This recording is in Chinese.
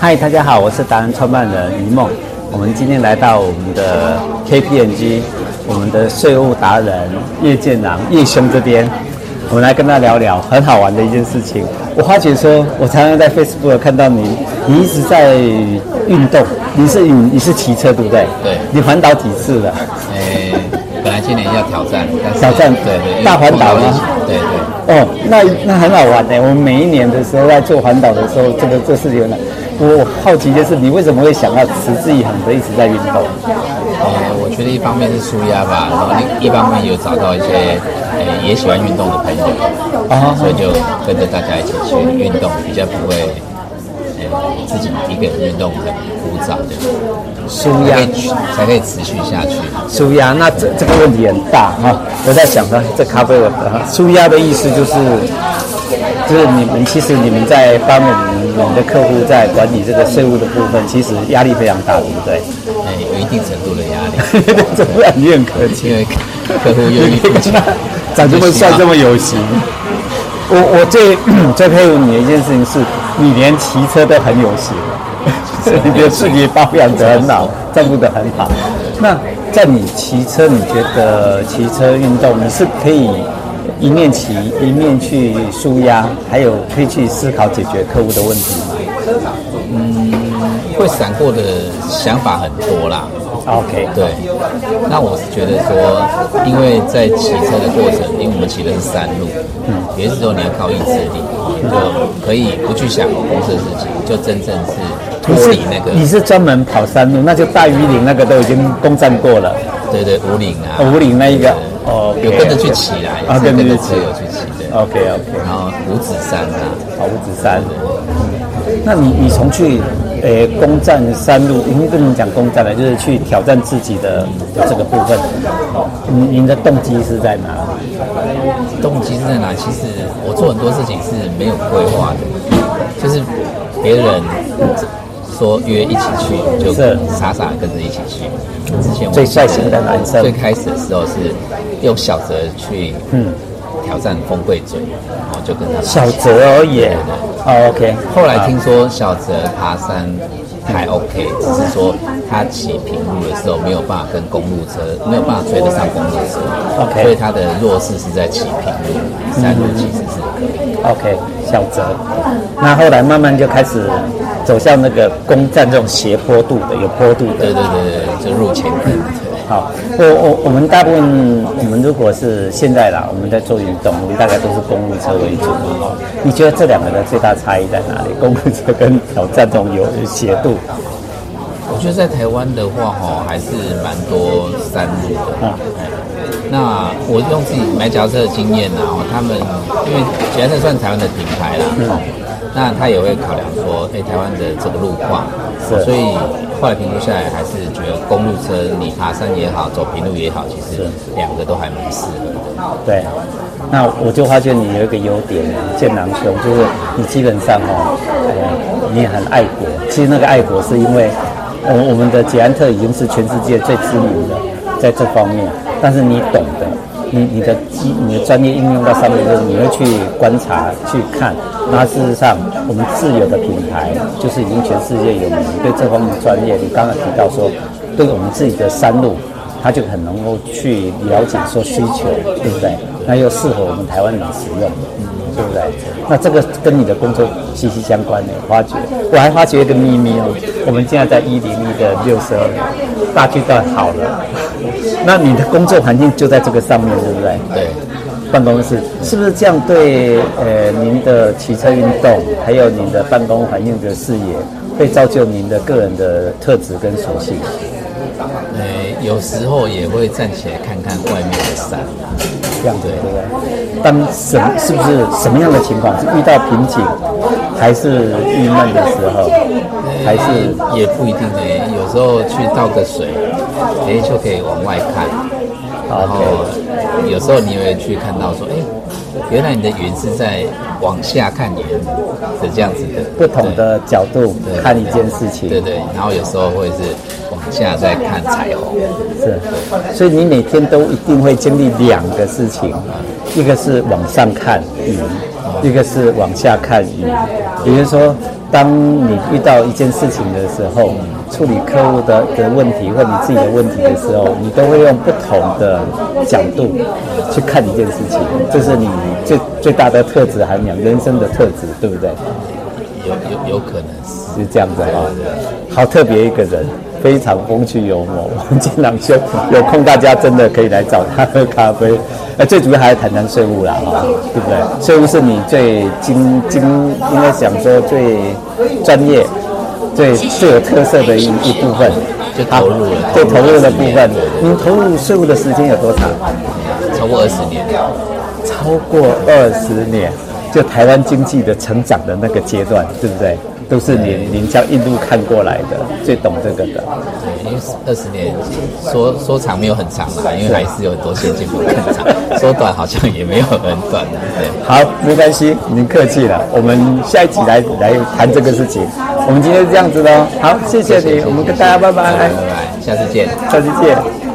嗨，大家好，我是达人创办人于梦。我们今天来到我们的 KPMG，我们的税务达人叶建郎叶兄这边，我们来跟他聊聊很好玩的一件事情。我发觉说，我常常在 Facebook 看到你，你一直在运动。你是你你是骑车对不对？对。你环岛几次了？诶，本来今年要挑战，挑战对对大环岛吗？对对。哦，那那很好玩呢。我们每一年的时候在做环岛的时候，这个这事情呢。我好奇就是，你为什么会想要持之以恒的一直在运动？呃，我觉得一方面是舒压吧，然后另一方面有找到一些呃也喜欢运动的朋友，啊，所以就跟着大家一起去运动，比较不会呃自己一个人运动很枯燥的，舒压才可以持续下去。舒压，那这这个问题很大哈。我在想呢，这咖啡的舒压的意思就是。就是你们其实你们在帮我们的客户在管理这个税务的部分，其实压力非常大，对不对？哎，有一定程度的压力。不然你很客气，因为客户愿意付钱，长 这么帅，这么有型。我我最最佩服你的一件事情是，你连骑车都很有型，你的自己保养得很好，照顾得很好。那在你骑车，你觉得骑车运动你是可以？一面骑一面去舒压，还有可以去思考解决客户的问题吗？嗯，会闪过的想法很多啦。OK，对。那我是觉得说，因为在骑车的过程，因为我们骑的是山路，嗯，也是时候你要靠意志力，就可以不去想公司的事情，就真正是脱离那个。你是专门跑山路，那就大禹岭那个都已经攻占过了。对对，五岭啊，五岭那一个。哦有跟着去骑来，啊，跟着车友去骑的。OK OK，然后五指山啊，好，五指山。嗯，那你你从去诶攻占山路，因为跟你讲攻占了，就是去挑战自己的的这个部分。哦，您您的动机是在哪里？动机是在哪？其实我做很多事情是没有规划的，就是别人。说约一起去，就傻傻跟着一起去。之前我最率性的男生，最开始的时候是用小泽去嗯挑战风柜嘴，然后就跟他小泽而已。哦，OK。后来听说小泽爬山还 OK，只是说他骑平路的时候没有办法跟公路车没有办法追得上公路车，OK。所以他的弱势是在骑平路，山路其实是可以。OK，小泽。那后来慢慢就开始。走向那个攻占这种斜坡度的，有坡度的。对对对对，就入前坑。好，我我我们大部分，我们如果是现在啦，我们在做运动，我们大概都是公路车为主。你觉得这两个的最大差异在哪里？公路车跟挑战这种有斜度？我觉得在台湾的话，哈，还是蛮多山路的。那我用自己买脚车的经验呢，他们因为脚踏车算台湾的品牌啦。嗯那他也会考量说，哎，台湾的这个路况，是，所以后来评估下来，还是觉得公路车你爬山也好，走平路也好，其实两个都还蛮适合的。对，那我就发现你有一个优点，剑囊兄，就是你基本上哦，呃，你很爱国。其实那个爱国是因为，我我们的捷安特已经是全世界最知名的在这方面，但是你懂得。你你的机你的专业应用到上面，就是你会去观察去看。那事实上，我们自有的品牌就是已经全世界有名，对这方面的专业。你刚刚提到说，对我们自己的山路，它就很能够去了解说需求，对不对？那又适合我们台湾人使用，对不对？那这个跟你的工作息息相关的。发觉，我还发觉一个秘密哦，我们现在在一零一的六十二大巨蛋好了。那你的工作环境就在这个上面，对不对？对，办公室是不是这样对？呃，您的骑车运动，还有您的办公环境的视野，会造就您的个人的特质跟属性。呃，有时候也会站起来看看外面的山，这这样子对不对？当什是不是什么样的情况？是遇到瓶颈，还是郁闷的时候？还是也不一定呢。有时候去倒个水。哎，就可以往外看，然后有时候你也会去看到说，哎，原来你的云是在往下看云的这样子的，不同的角度看一件事情，对对，然后有时候会是往下再看彩虹，是。所以你每天都一定会经历两个事情，一个是往上看云，一个是往下看鱼。比如说，当你遇到一件事情的时候，处理客户的的问题或你自己的问题的时候，你都会用不同的角度去看一件事情，这是你最最大的特质涵养，人生的特质，对不对？有有有可能是，是这样子啊，好特别一个人。非常风趣幽默，我们建朗兄有空大家真的可以来找他喝咖啡。呃，最主要还是谈谈税务啦，哈，对不对？税务是你最精精，应该讲说最专业、最最有特色的一一部分，就投入了，最投入的部分。你投入税务的时间有多长？超过二十年。超过二十年，就台湾经济的成长的那个阶段，对不对？都是您您这样一路看过来的，最懂这个的。对，因为二十年说说长没有很长啦，因为还是有很多先进步更长。说短好像也没有很短的。对，好，没关系，您客气了。我们下一集来来谈这个事情。我们今天是这样子的，好，谢谢你，我们跟大家拜拜，拜拜，下次见，下次见。